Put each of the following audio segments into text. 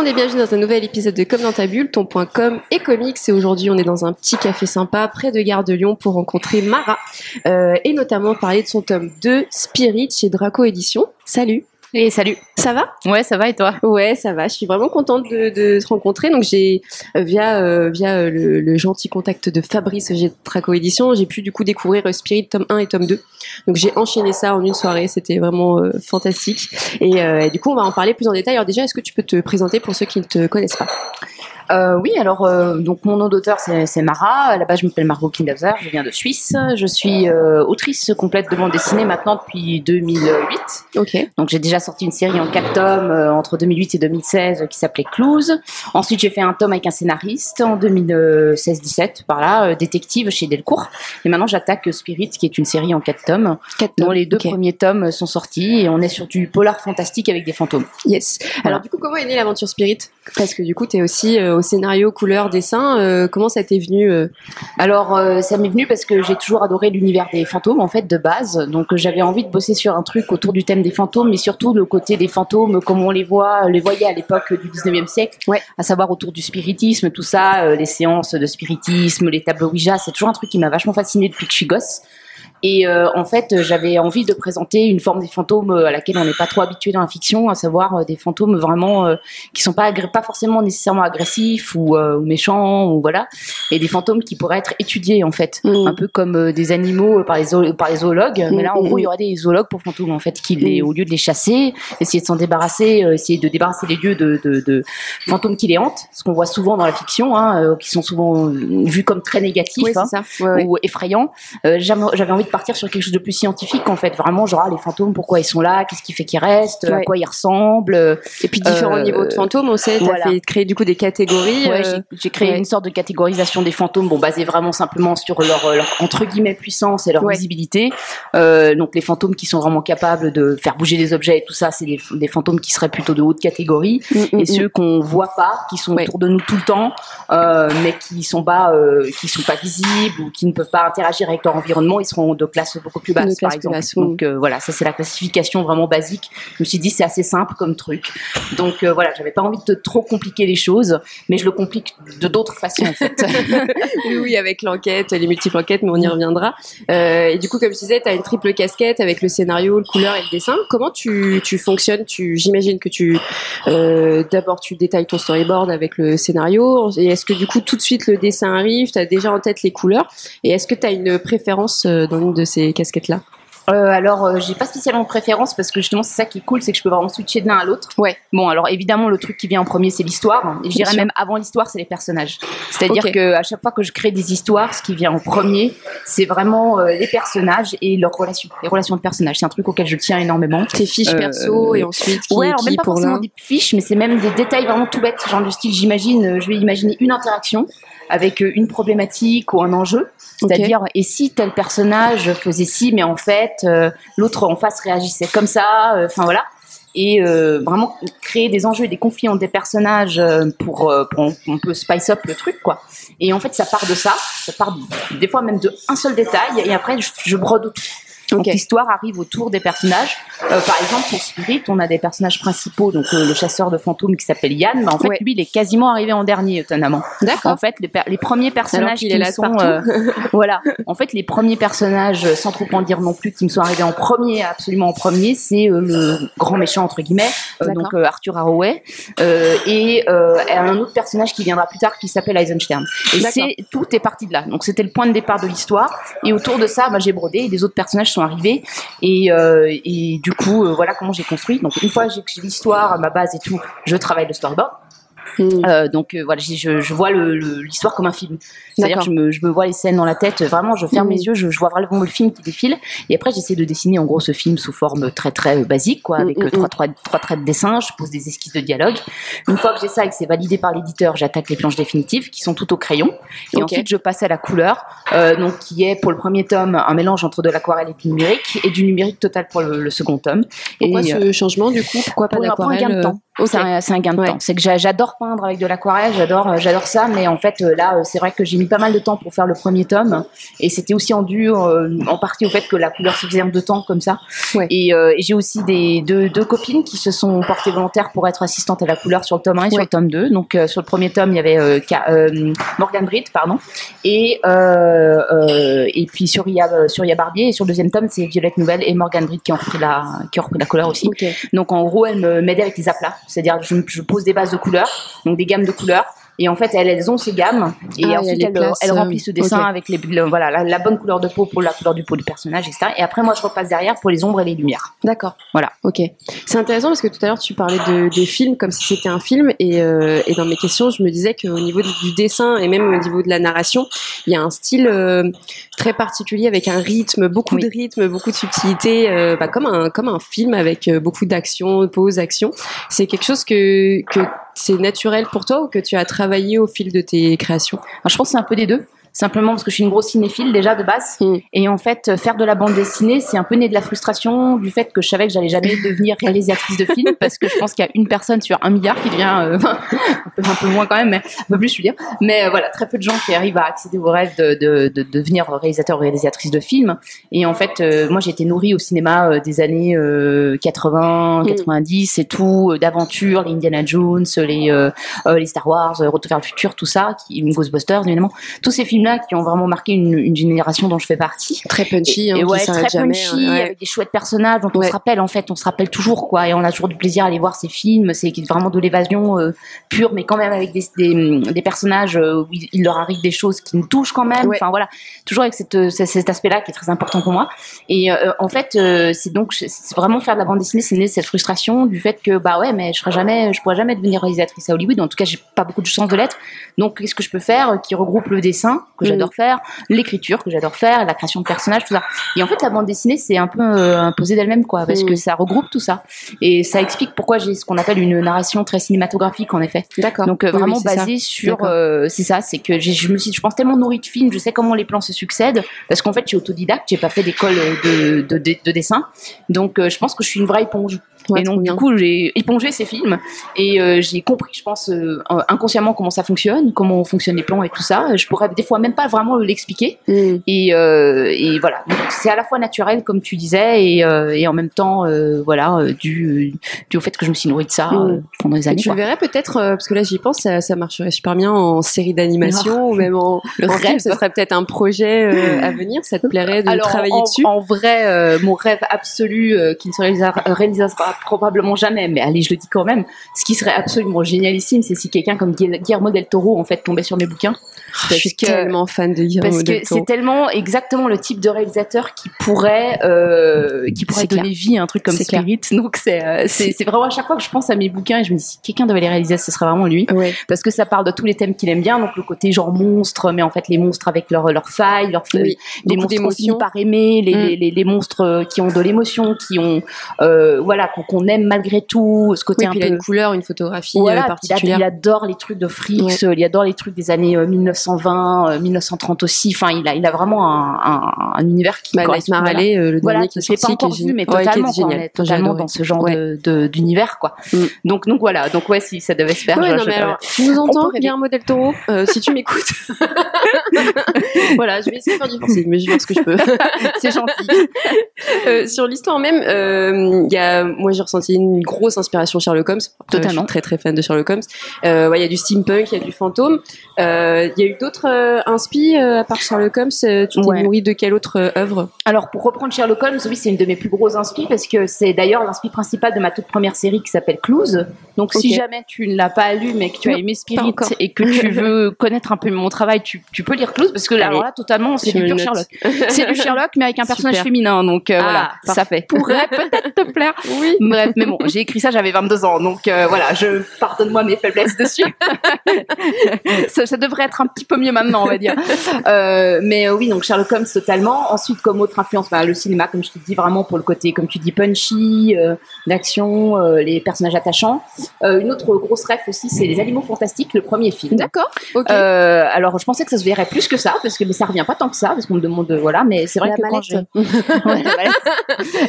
Monde et bienvenue dans un nouvel épisode de Comme dans ta bulle, ton point com et comics. Et aujourd'hui, on est dans un petit café sympa près de Gare de Lyon pour rencontrer Mara euh, et notamment parler de son tome 2 Spirit chez Draco Édition. Salut Et salut. ça va? Ouais, ça va et toi? Ouais, ça va. Je suis vraiment contente de, de te rencontrer. Donc j'ai euh, via euh, via euh, le, le gentil contact de Fabrice chez Draco Édition, j'ai pu du coup découvrir Spirit tome 1 et tome 2. Donc j'ai enchaîné ça en une soirée. C'était vraiment euh, fantastique. Et, euh, et du coup, on va en parler plus en détail. Alors déjà, est-ce que tu peux te présenter pour ceux qui ne te connaissent pas? Euh, Oui, alors donc mon nom d'auteur c'est Mara. À la base, je m'appelle Margot Kindhauser. Je viens de Suisse. Je suis euh, autrice complète de bande dessinée maintenant depuis 2008. Ok. Donc j'ai déjà sorti une série en quatre tomes euh, entre 2008 et 2016 euh, qui s'appelait Clues. Ensuite, j'ai fait un tome avec un scénariste en 2016-17 par là, euh, détective chez Delcourt. Et maintenant, j'attaque Spirit, qui est une série en quatre tomes, Quatre dont tomes. les deux premiers tomes sont sortis et on est sur du polar fantastique avec des fantômes. Yes. Alors du coup, comment est née l'aventure Spirit? Parce que du coup, tu es aussi euh, au scénario, couleur, dessin. Euh, comment ça t'est venu euh Alors, ça m'est venu parce que j'ai toujours adoré l'univers des fantômes, en fait, de base. Donc, j'avais envie de bosser sur un truc autour du thème des fantômes, mais surtout le côté des fantômes, comme on les voit, les voyait à l'époque du 19e siècle. Ouais. À savoir autour du spiritisme, tout ça, les séances de spiritisme, les tableaux Ouija. C'est toujours un truc qui m'a vachement fasciné depuis que je suis gosse. Et euh, en fait, j'avais envie de présenter une forme des fantômes euh, à laquelle on n'est pas trop habitué dans la fiction, à savoir euh, des fantômes vraiment euh, qui sont pas pas forcément nécessairement agressifs ou, euh, ou méchants ou voilà, et des fantômes qui pourraient être étudiés en fait, Mm. un peu comme euh, des animaux par les par les zoologues. Mais là, en Mm, gros, mm. il y aurait des zoologues pour fantômes en fait, qui les, au lieu de les chasser, essayer de s'en débarrasser, essayer de débarrasser les lieux de, de, de fantômes qui les hantent, ce qu'on voit souvent dans la fiction, hein, euh, qui sont souvent vus comme très négatifs. Ouais, hein ça. Ouais, ouais. ou effrayant. Euh, j'avais j'avais envie de partir sur quelque chose de plus scientifique en fait, vraiment genre ah, les fantômes, pourquoi ils sont là, qu'est-ce qui fait qu'ils restent, à quoi ils ressemblent? Et puis différents Euh, niveaux de fantômes, on sait. T'as voilà. fait créer du coup des catégories. Ouais, euh, j'ai- créé ouais. une sorte de catégorisation des fantômes, bon basée vraiment simplement sur leur, euh, leur entre guillemets puissance et leur visibilité. Euh, donc les fantômes qui sont vraiment capables de faire bouger des objets et tout ça, c'est des, des fantômes qui seraient plutôt de haute catégorie. mm, mm, et ceux qu'on voit pas, qui sont autour de nous tout le temps, mais qui sont pas, qui sont pas visibles ou qui ne peuvent pas interagir avec leur environnement, ils seront de classe beaucoup plus basse, De par exemple. basse, oui. Donc euh, voilà, ça c'est la classification vraiment basique. Je me suis dit c'est assez simple comme truc. Donc euh, voilà, j'avais pas envie de trop compliquer les choses, mais je le complique de d'autres façons en fait. oui, oui, avec l'enquête, les multiples enquêtes, mais on y reviendra. Euh, et du coup, comme je disais, tu as une triple casquette avec le scénario, le couleur et le dessin. Comment tu, tu fonctionnes? Tu, J'imagine que tu euh, d'abord tu détailles ton storyboard avec le scénario. Et est-ce que du coup tout de suite le dessin arrive? Tu as déjà en tête les couleurs? Et est-ce que tu as une préférence dans de ces casquettes-là Euh, alors, euh, j'ai pas spécialement de préférence parce que justement, c'est ça qui est cool, c'est que je peux vraiment switcher de l'un à l'autre. Ouais. Bon, alors évidemment, le truc qui vient en premier, c'est l'histoire. Et je dirais même avant l'histoire, c'est les personnages. C'est-à-dire Ok. que à chaque fois que je crée des histoires, ce qui vient en premier, c'est vraiment euh, les personnages et leurs relations, les relations de personnages. C'est un truc auquel je tiens énormément. Tes fiches perso et ensuite qui ouais, alors même qui pas pour forcément des fiches, mais c'est même des détails vraiment tout bêtes, genre du style, j'imagine, je vais imaginer une interaction avec euh, une problématique ou un enjeu. C'est-à-dire, et si tel personnage faisait ci, mais en fait, euh, l'autre en face réagissait comme ça, euh, enfin voilà. Et euh, vraiment créer des enjeux et des conflits entre des personnages pour, pour on, peut spice up le truc, quoi. Et en fait, ça part de ça, ça part de- des fois même de un seul détail, et après, je, je brode autour. Donc l'histoire arrive autour des personnages. Euh, par exemple, pour Spirit, on a des personnages principaux, donc euh, le chasseur de fantômes qui s'appelle Yann. Mais en fait, Ouais. lui, il est quasiment arrivé en dernier, étonnamment. D'accord. En fait, les, premiers personnages qui me sont, euh, voilà. En fait, les premiers personnages, euh, sans trop en dire non plus, qui me sont arrivés en premier, absolument en premier, c'est euh, le grand méchant entre guillemets, euh, donc euh, Arthur Haraway, euh, et euh, un autre personnage qui viendra plus tard qui s'appelle Eisenstern. Et c'est tout est parti de là. Donc c'était le point de départ de l'histoire. Et autour de ça, bah, j'ai brodé et les autres personnages sont arrivés. Et, euh, du coup, euh, voilà comment j'ai construit. Donc une fois j'ai l'histoire, ma base et tout, je travaille le storyboard. Hmm. Euh, donc euh, voilà, je, je vois l'histoire comme un film. C'est-à-dire je me, je me vois les scènes dans la tête. Vraiment, je ferme Mhm. les yeux, je, je vois vraiment le film qui défile. Et après, j'essaie de dessiner en gros ce film sous forme très très euh, basique, quoi, avec Mhm, euh, trois, trois, trois traits de dessin. Je pose des esquisses de dialogue. Une fois que j'ai ça et que c'est validé par l'éditeur, j'attaque les planches définitives qui sont toutes au crayon. Et ensuite, je passe à la couleur, euh, donc qui est pour le premier tome un mélange entre de l'aquarelle et du numérique, et du numérique total pour le, le second tome. Pourquoi et, ce changement du coup? Pourquoi pas pour, un- d'aquarelle gain de temps. C'est un, gain de Ouais. temps. C'est que j'a- j'adore peindre avec de l'aquarelle, j'adore, j'adore ça. Mais en fait, là, c'est vrai que j'ai mis pas mal de temps pour faire le premier tome, et c'était aussi en dû en partie au fait que la couleur suffisait en deux temps comme ça. Ouais. Et, euh, et j'ai aussi des deux, deux copines qui se sont portées volontaires pour être assistantes à la couleur sur le tome 1 et sur le tome 2. Donc euh, sur le premier tome, il y avait euh, euh, Morgan Britt, pardon, et euh, euh, et puis sur Ia, sur Ia Barbier et sur le deuxième tome, c'est Violette Nouvelle et Morgan Britt qui ont repris la qui ont repris la couleur aussi. Donc en gros, elle m'aidait avec les aplats, c'est-à-dire je, je pose des bases de couleurs, donc des gammes de couleurs. Et en fait, elles, elles ont ces gammes, et Ah, ensuite elle les elles, euh, remplissent ce dessin avec les, le- voilà, la, la bonne couleur de peau pour la couleur du peau du personnage, etc. Et après, moi, je repasse derrière pour les ombres et les lumières. D'accord. Voilà. Ok. C'est intéressant parce que tout à l'heure tu parlais de, des films comme si c'était un film et, euh, et dans mes questions je me disais qu'au niveau du, dessin et même au niveau de la narration il y a un style euh, très particulier avec un rythme, beaucoup Oui. de rythme, beaucoup de subtilité, euh, bah, comme un comme un film avec beaucoup d'action, pause, action. C'est quelque chose que que c'est naturel pour toi ou que tu as travaillé au fil de tes créations? Alors, je pense que c'est un peu des deux. Simplement parce que je suis une grosse cinéphile déjà de base. Mm. Et en fait, euh, faire de la bande dessinée, c'est un peu né de la frustration du fait que je savais que j'allais jamais devenir réalisatrice de film parce que je pense qu'il y a une personne sur un milliard qui devient, euh, un, peu, un peu moins quand même, mais un peu plus je veux dire. Mais euh, voilà, très peu de gens qui arrivent à accéder au rêve de, de, de devenir réalisateur ou réalisatrice de film. Et en fait, euh, moi j'ai été nourrie au cinéma des années euh, 80, Mm. 90 et tout, d'aventures, les Indiana Jones, les, les Star Wars, Retour vers le futur, tout ça, qui, Ghostbusters évidemment tous ces qui ont vraiment marqué une, une génération dont je fais partie. Très punchy, Et, hein, et ouais, très jamais, punchy, ouais. avec des chouettes personnages dont on Ouais. se rappelle en fait, on se rappelle toujours quoi, et on a toujours du plaisir à aller voir ces films. C'est vraiment de l'évasion euh, pure, mais quand même avec des, des, des personnages euh, où il, il leur arrive des choses qui nous touchent quand même. Enfin voilà, toujours avec cette, euh, cet aspect-là qui est très important pour moi. Et euh, en fait, euh, c'est donc c'est vraiment faire de la bande dessinée, c'est né cette frustration du fait que bah ouais, mais je serai jamais, je pourrais jamais devenir réalisatrice à Hollywood. En tout cas, j'ai pas beaucoup de chance de l'être. Donc, qu'est-ce que je peux faire qui regroupe le dessin? Que Mm. j'adore faire, l'écriture que j'adore faire, la création de personnages, tout ça. Et en fait, la bande dessinée, c'est un peu euh, imposé d'elle-même, quoi, parce Mm. que ça regroupe tout ça. Et ça explique pourquoi j'ai ce qu'on appelle une narration très cinématographique, en effet. D'accord. Donc euh, vraiment oui, c'est ça. basé sur, euh, c'est ça, c'est que je me suis, je pense tellement nourrie de films, je sais comment les plans se succèdent, parce qu'en fait, je suis autodidacte, j'ai pas fait d'école de, de, de, de dessin, donc euh, je pense que je suis une vraie éponge. Ouais, et donc du coup, j'ai épongé ces films et euh, j'ai compris, je pense, euh, inconsciemment comment ça fonctionne, comment fonctionnent les plans et tout ça. Je pourrais des fois même pas vraiment l'expliquer. Mm. Et, euh, et voilà, c'est à la fois naturel comme tu disais et, euh, et en même temps, euh, voilà, euh, dû, dû au fait que je me suis nourrie de ça Mm. euh, pendant des Et années. tu quoi. le verrais peut-être, euh, parce que là j'y pense, ça, ça marcherait super bien en série d'animation ou même en, Le en rêve. film, ce serait peut-être un projet euh, à venir, ça te plairait de Alors, travailler en, dessus? En vrai, euh, mon rêve absolu, euh, qui ne se réalisera, réalisera probablement jamais, mais allez, je le dis quand même, ce qui serait absolument génialissime, c'est si quelqu'un comme Guil- Guillermo del Toro, en fait, tombait sur mes bouquins. Je suis que- tellement fan de Guillermo Parce que c'est tellement exactement le type de réalisateur qui pourrait, euh, qui pourrait clair. donner vie à un truc comme C'est clair. Spirit. Donc c'est, euh, c'est, c'est vraiment à chaque fois que je pense à mes bouquins et je me dis si quelqu'un devait les réaliser, ce serait vraiment lui. Ouais. Parce que ça parle de tous les thèmes qu'il aime bien, donc le côté genre monstre, mais en fait les monstres avec leurs leurs failles, leurs Oui. les Beaucoup monstres aussi par aimer, les, Mm. les, les, les monstres euh, qui ont de l'émotion, qui ont euh, voilà qu'on, qu'on aime malgré tout, ce côté Oui, un puis il a peu une couleur, une photographie voilà, euh, il, a- particulière. il adore les trucs de Freaks, Ouais. il adore les trucs des années euh, 1920, euh, 1930 aussi. Enfin, il a, il a vraiment un, un, un univers qui Bah, Night correspond. voilà. Marley, euh, le Voilà, dernier qui est sorti, pas encore vu, mais génial. Ouais, qui est totalement, quoi, on génial. est J'ai totalement dans ce genre Ouais. d'univers, quoi. Mm. Donc, donc voilà, donc ouais, si ça devait se faire. Ouais, je- non, je- mais alors, tu nous entends. Guillermo del Toro, euh, si tu m'écoutes. voilà, je vais essayer de faire du forcing, mais je vais ce que je peux. c'est gentil. Euh, sur l'histoire même, euh, il y a, moi j'ai ressenti une grosse inspiration Sherlock Holmes. Après, Totalement. Je suis très très fan de Sherlock Holmes. Euh, ouais, il y a du steampunk, il y a du fantôme. Euh, Il y a eu d'autres euh, inspi euh, à part Sherlock Holmes. Tu t'es Ouais. nourri de quelle autre euh, œuvre? Alors, pour reprendre Sherlock Holmes, oui, c'est une de mes plus grosses inspi parce que c'est d'ailleurs l'inspi principal de ma toute première série qui s'appelle Clues. Donc, si jamais tu ne l'as pas lu, mais que tu as aimé Spirit et que tu veux connaître un peu mon travail, tu, tu peux lire Clues parce que là, Totalement, c'est du pur. Sherlock. C'est du Sherlock, mais avec un personnage Super. féminin. Donc, euh, Ah, voilà, ça parfait. pourrait peut-être te plaire. Oui. Bref, mais bon, j'ai écrit ça, j'avais 22 ans, donc euh, voilà, je pardonne-moi mes faiblesses dessus. ça, ça devrait être un petit peu mieux maintenant, on va dire. Euh, mais oui, donc Sherlock Holmes totalement. Ensuite, comme autre influence, bah, le cinéma, comme je te dis, vraiment pour le côté, comme tu dis, punchy, l'action, les personnages attachants. Une autre grosse ref aussi, c'est Les Animaux Fantastiques, le premier film. D'accord. Ok. Euh, alors, je pensais que ça se verrait plus que ça, parce que mais ça revient pas tant que ça, parce qu'on me demande, euh, voilà, mais c'est vrai La que quand Ouais,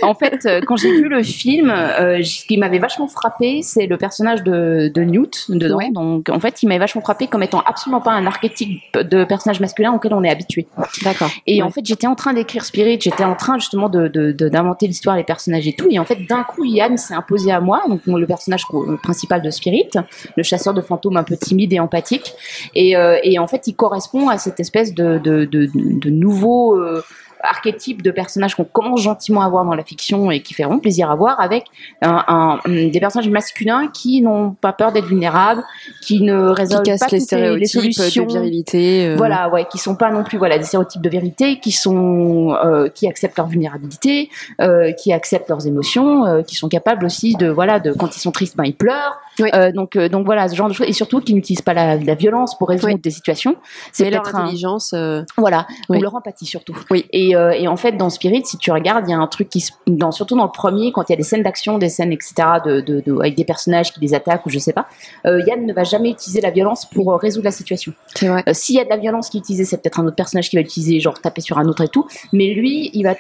en fait, euh, quand j'ai vu le film, euh, ce qui m'avait vachement frappé, c'est le personnage de, de Newt dedans. Donc, en fait, il m'avait vachement frappé comme étant absolument pas un archétype de personnage masculin auquel on est habitué. D'accord. Et en fait, j'étais en train d'écrire Spirit, j'étais en train justement de, d'inventer l'histoire, les personnages et tout. Et en fait, d'un coup, Yann s'est imposé à moi, donc le personnage principal de Spirit, le chasseur de fantômes un peu timide et empathique. Et, euh, et en fait, il correspond à cette espèce de, de, de, nouveau. Euh, archétype de personnages qu'on commence gentiment à voir dans la fiction et qui feront plaisir à voir avec un, des personnages masculins qui n'ont pas peur d'être vulnérables, qui ne résolvent pas les stéréotypes solutions, de virilité. Euh. Voilà, ouais, qui sont pas non plus voilà des stéréotypes de vérité, qui sont euh, qui acceptent leur vulnérabilité, euh, qui acceptent leurs émotions, euh, qui sont capables aussi de voilà de quand ils sont tristes, ben ils pleurent. Euh, donc donc voilà ce genre de choses et surtout qui n'utilisent pas la, la, violence pour résoudre des situations. C'est leur intelligence. Voilà, ou leur empathie surtout. Oui. Et euh, et, en fait, dans Spirit, si tu regardes, il y a un truc qui, dans, surtout dans le premier, quand il y a des scènes d'action, des scènes, etc., de, de, avec des personnages qui les attaquent ou je sais pas, euh, Yann ne va jamais utiliser la violence pour euh, résoudre la situation. C'est vrai. S'il y a de la violence qui est utilisée, c'est peut-être un autre personnage qui va l'utiliser, genre taper sur un autre et tout. Mais lui, il va,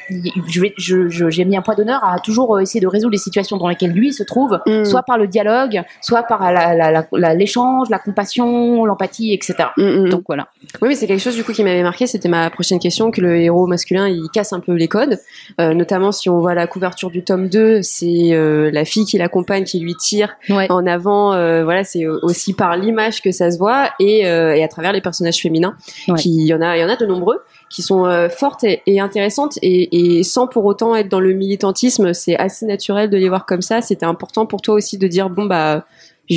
je j'ai mis un point d'honneur à toujours essayer de résoudre les situations dans lesquelles lui se trouve, mm. soit par le dialogue, soit par l'échange, la, la, compassion, l'empathie, etc. Mm, mm, Donc voilà. Oui, mais c'est quelque chose du coup qui m'avait marqué. C'était ma prochaine question que le héros masculin il casse un peu les codes. Euh, notamment si on voit la couverture du tome 2, c'est euh, la fille qui l'accompagne qui lui tire en avant. Euh, voilà, c'est aussi par l'image que ça se voit et, et, à travers les personnages féminins. Qui, il y en a, il y en a de nombreux qui sont fortes et, intéressantes et, et, sans pour autant être dans le militantisme. C'est assez naturel de les voir comme ça. C'était important pour toi aussi de dire bon bah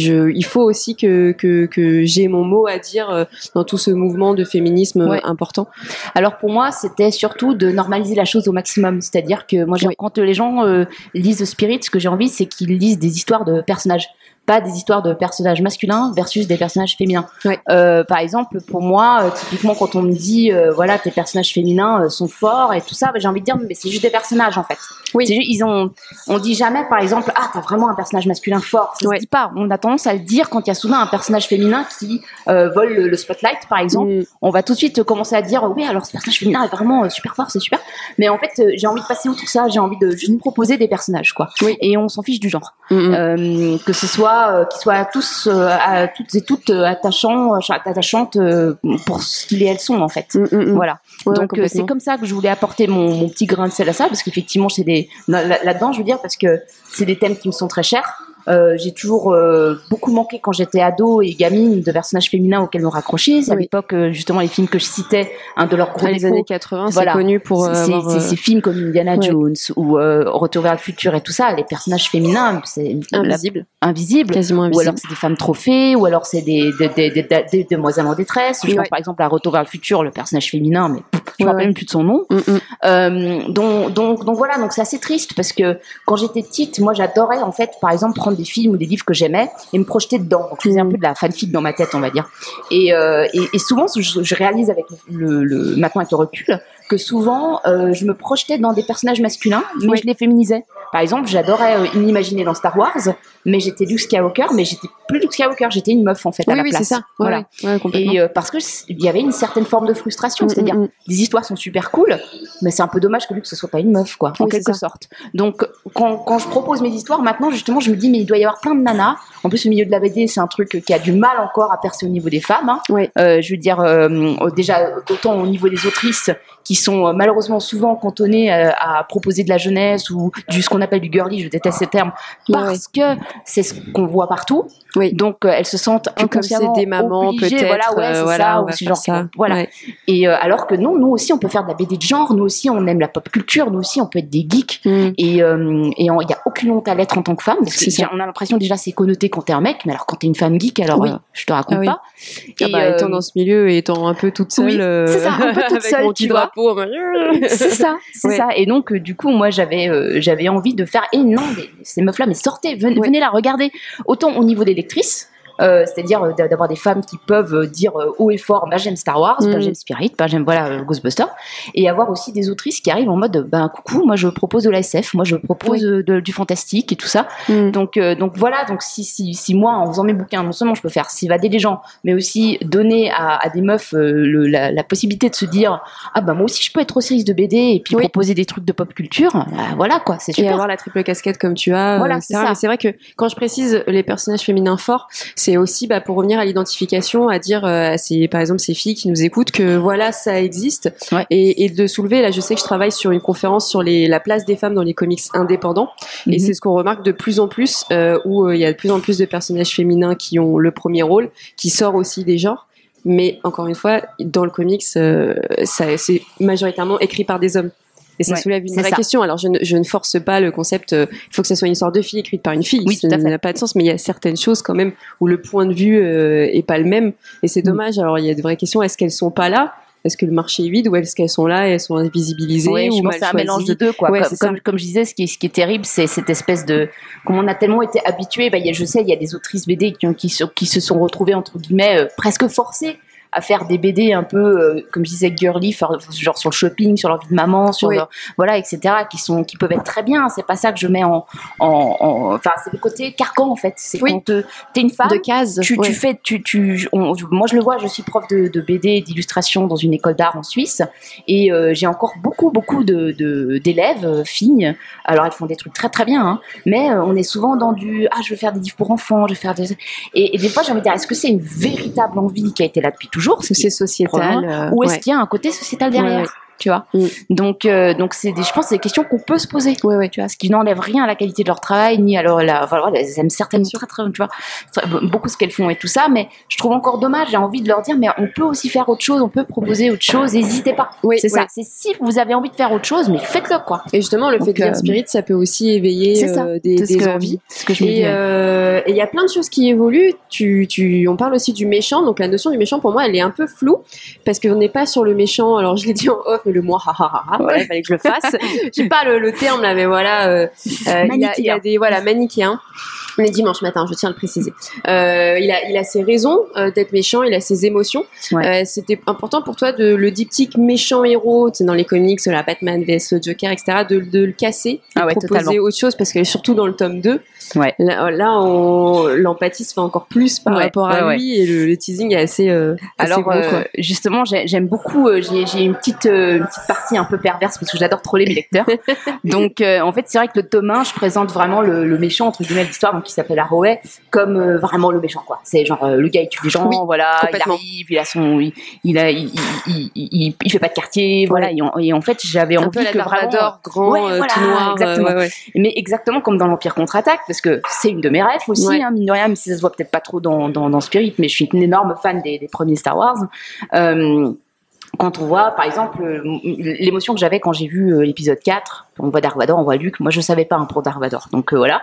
je, il faut aussi que, que, que j'ai mon mot à dire euh, dans tout ce mouvement de féminisme important. Alors pour moi, c'était surtout de normaliser la chose au maximum. C'est-à-dire que moi, quand les gens euh, lisent The Spirit, ce que j'ai envie, c'est qu'ils lisent des histoires de personnages pas des histoires de personnages masculins versus des personnages féminins. Euh, par exemple, pour moi, euh, typiquement quand on me dit, euh, voilà, tes personnages féminins sont forts et tout ça, bah, j'ai envie de dire, mais c'est juste des personnages en fait. Oui. ils ont, on dit jamais, par exemple, ah, t'as vraiment un personnage masculin fort. Ça se dit pas. On a tendance à le dire quand il y a soudain un personnage féminin qui vole le, spotlight, par exemple. Mm. On va tout de suite commencer à dire, oui, alors ce personnage féminin est vraiment super fort, c'est super. Mais en fait, j'ai envie de passer outre ça. J'ai envie de juste proposer des personnages, quoi. Et on s'en fiche du genre, mm, mm. que ce soit euh, qui soient tous, euh, à, toutes et toutes euh, attachants, attachantes pour ce qu'ils et elles sont en fait. Mm, mm, mm. Voilà. Donc c'est comme ça que je voulais apporter mon, mon, petit grain de sel à ça, parce qu'effectivement c'est des là-dedans, je veux dire, parce que c'est des thèmes qui me sont très chers. Euh, j'ai toujours euh, beaucoup manqué quand j'étais ado et gamine de personnages féminins auxquels me raccrocher. C'est à l'époque euh, justement les films que je citais, un de leurs gros Les années 80, c'est connu pour ces films comme Indiana Jones ou Retour vers le futur et tout ça. Les personnages féminins, c'est invisible, invisible, quasiment invisible. Ou alors c'est des femmes trophées, ou alors c'est des, des, des, des, des demoiselles en détresse. Je pense par exemple à Retour vers le futur, le personnage féminin, mais je me rappelle même plus de son nom. Mm, mm. donc, donc, donc voilà, donc c'est assez triste parce que quand j'étais petite, moi j'adorais en fait, par exemple, prendre des films ou des livres que j'aimais et me projeter dedans. Donc, je faisais un peu de la fanfic dans ma tête, on va dire. Et, euh, et, souvent, je, je, réalise avec le, le, maintenant avec le recul que souvent, euh, je me projetais dans des personnages masculins, mais je les féminisais. Par exemple, j'adorais euh, imaginer dans Star Wars, mais j'étais Luke Skywalker, mais j'étais plus Luke Skywalker, j'étais une meuf en fait à la oui, place. c'est ça. voilà. et euh, parce que il y avait une certaine forme de frustration, mm, c'est-à-dire mm, mm. des histoires sont super cool, mais c'est un peu dommage que Luke ce soit pas une meuf, quoi, en quelque sorte. Donc quand, quand je propose mes histoires, maintenant justement, je me dis mais il doit y avoir plein de nanas. En plus, le milieu de la BD, c'est un truc qui a du mal encore à percer au niveau des femmes. Hein. Euh, je veux dire, euh, déjà autant au niveau des autrices qui sont malheureusement souvent cantonnées à, proposer de la jeunesse ou du ce qu'on appelle du girly, je déteste ces termes, parce que c'est ce qu'on voit partout. Oui. Donc euh, elles se sentent inconsciemment comme c'est des mamans peut-être. Voilà, ouais, euh, voilà, ça, genre, ça. voilà. Et euh, alors que non, nous aussi on peut faire de la BD de genre, nous aussi on aime la pop culture, nous aussi on peut être des geeks. Mm. Et il y a aucune honte à l'être en tant que femme. Parce que on a l'impression déjà c'est connoté quand t'es un mec, mais alors quand t'es une femme geek, alors je te raconte ah pas. Ah bah, étant dans ce milieu et étant un peu toute seule, c'est ça, un peu toute seule, tu drapeau, c'est ça, c'est ça. Et donc du coup moi j'avais j'avais envie de faire et non ces meufs là mais sortez venez, venez la regarder. Autant au niveau des lectrices euh, c'est-à-dire euh, d'a- d'avoir des femmes qui peuvent euh, dire euh, haut et fort bah j'aime Star Wars, bah Mm. j'aime Spirit, bah j'aime voilà Ghostbusters, et avoir aussi des autrices qui arrivent en mode bah coucou, moi je propose de la SF, moi je propose de- du fantastique et tout ça. Mm. Donc, euh, donc voilà, donc si, si, si moi, en faisant mes bouquins, non seulement je peux faire s'évader les gens, mais aussi donner à, à des meufs euh, le- la, la possibilité de se dire Ah bah moi aussi je peux être autrice de BD et puis Oui. proposer des trucs de pop culture, bah, voilà quoi, c'est Et super. avoir la triple casquette comme tu as. Voilà, c'est vrai que quand je précise les personnages féminins forts, c'est aussi bah, pour revenir à l'identification, à dire euh, à ces, par exemple ces filles qui nous écoutent que voilà ça existe Ouais. et, et de soulever. Là, je sais que je travaille sur une conférence sur les, la place des femmes dans les comics indépendants et Mhm. c'est ce qu'on remarque de plus en plus euh, où euh, il y a de plus en plus de personnages féminins qui ont le premier rôle, qui sort aussi des genres. Mais encore une fois, dans le comics, euh, c'est majoritairement écrit par des hommes. Et ça Ouais, soulève une vraie ça. question. Alors, je ne, je ne force pas le concept. euh, Il faut que ça soit une histoire de fille écrite par une fille. Oui, ça n'a pas de sens. Mais il y a certaines choses quand même où le point de vue euh, est pas le même. Et c'est Mm. dommage. Alors, il y a de vraies questions. Est-ce qu'elles sont pas là? Est-ce que le marché est vide ou est-ce qu'elles sont là? Et elles sont invisibilisées Ouais, ou je pense mal c'est un choisies? mélange de deux, quoi. Ouais, comme, comme, comme je disais, ce qui est, ce qui est terrible, c'est cette espèce de. Comme on a tellement été habitués, bah, il y a, je sais, il y a des autrices BD qui, ont- qui, se- qui se sont retrouvées, entre guillemets, euh, presque forcées à faire des BD un peu, euh, comme je disais, girly, genre sur le shopping, sur leur vie de maman, sur Oui. voilà, etc., qui sont, qui peuvent être très bien. C'est pas ça que je mets en, en, en- enfin, c'est le côté carcan en fait. C'est Oui. te- t'es une femme, de cases. tu, ouais. tu fais, tu, tu, on- moi je le vois, je suis prof de, de BD d'illustration dans une école d'art en Suisse, et euh, j'ai encore beaucoup, beaucoup de d'élèves, euh, filles. Alors elles font des trucs très très bien, hein, mais euh, on est souvent dans du ah je veux faire des livres pour enfants, je veux faire des et, et des fois j'ai envie de dire est-ce que c'est une véritable envie qui a été là depuis toujours, Que c'est sociétal euh, ou est-ce ouais. qu'il y a un côté sociétal derrière. Tu vois Mm. Donc euh, donc c'est des, je pense que c'est des questions qu'on peut se poser tu vois, ce qui n'enlève rien à la qualité de leur travail, ni à leur, la, enfin, voilà, elles aiment certainement très, très, tu vois, très- beaucoup ce qu'elles font et tout ça, mais je trouve encore dommage, j'ai envie de leur dire, mais on peut aussi faire autre chose, on peut proposer autre chose, n'hésitez pas. Oui, c'est ça, c'est si vous avez envie de faire autre chose, mais faites-le, quoi. Et justement, le Donc, fait de dire euh, spirit, ça peut aussi éveiller euh, des, des que- envies. ce que je me dis. Et ouais. euh, et il y a plein de choses qui évoluent. Tu, tu, on parle aussi du méchant. Donc la notion du méchant, pour moi, elle est un peu floue parce qu'on n'est pas sur le méchant. Alors je l'ai dit en off, mais le moi, ha ha ha. Voilà, il fallait que je le fasse. J'ai pas le, le terme là, mais voilà. euh, euh, il, a, il a des voilà manichéens. On est dimanche matin, je tiens à le préciser. Euh, il a, il a ses raisons euh, d'être méchant, il a ses émotions. Ouais. Euh, C'était important pour toi de le diptyque méchant héros, tu sais, dans les comics, la Batman vs Joker, etc., de, de le casser, de Ah ouais, proposer totalement. autre chose, parce que surtout dans le tome 2, Ouais. là, l'empathie se fait encore plus par rapport à lui, et le, le teasing est assez, assez Alors quoi. justement, j'ai- j'aime beaucoup. j'ai une petite une petite partie un peu perverse parce que j'adore troller mes lecteurs. donc en fait, c'est vrai que le tome 1, je présente vraiment le, le méchant entre guillemets de l'histoire, qui s'appelle Arroway, comme euh, vraiment le méchant quoi. C'est genre euh, le gars il tue des gens, Oui, voilà, il arrive, il a son, il, il a, il, il, il, fait pas de quartier, voilà. Et, en, et en fait, j'avais envie la que vraiment. Grand, Ouais, euh, voilà, tout noir, exactement. ouais. Mais exactement comme dans l'Empire contre-attaque, parce que c'est une de mes rêves aussi, hein, mine de rien, même si ça se voit peut-être pas trop dans, dans, dans Spirit, mais je suis une énorme fan des, des premiers Star Wars. Euh, quand on voit, par exemple, euh, l'émotion que j'avais quand j'ai vu euh, l'épisode 4, on voit Dark Vador, on voit Luke, moi je savais pas hein, pour Dark Vador, donc euh, voilà.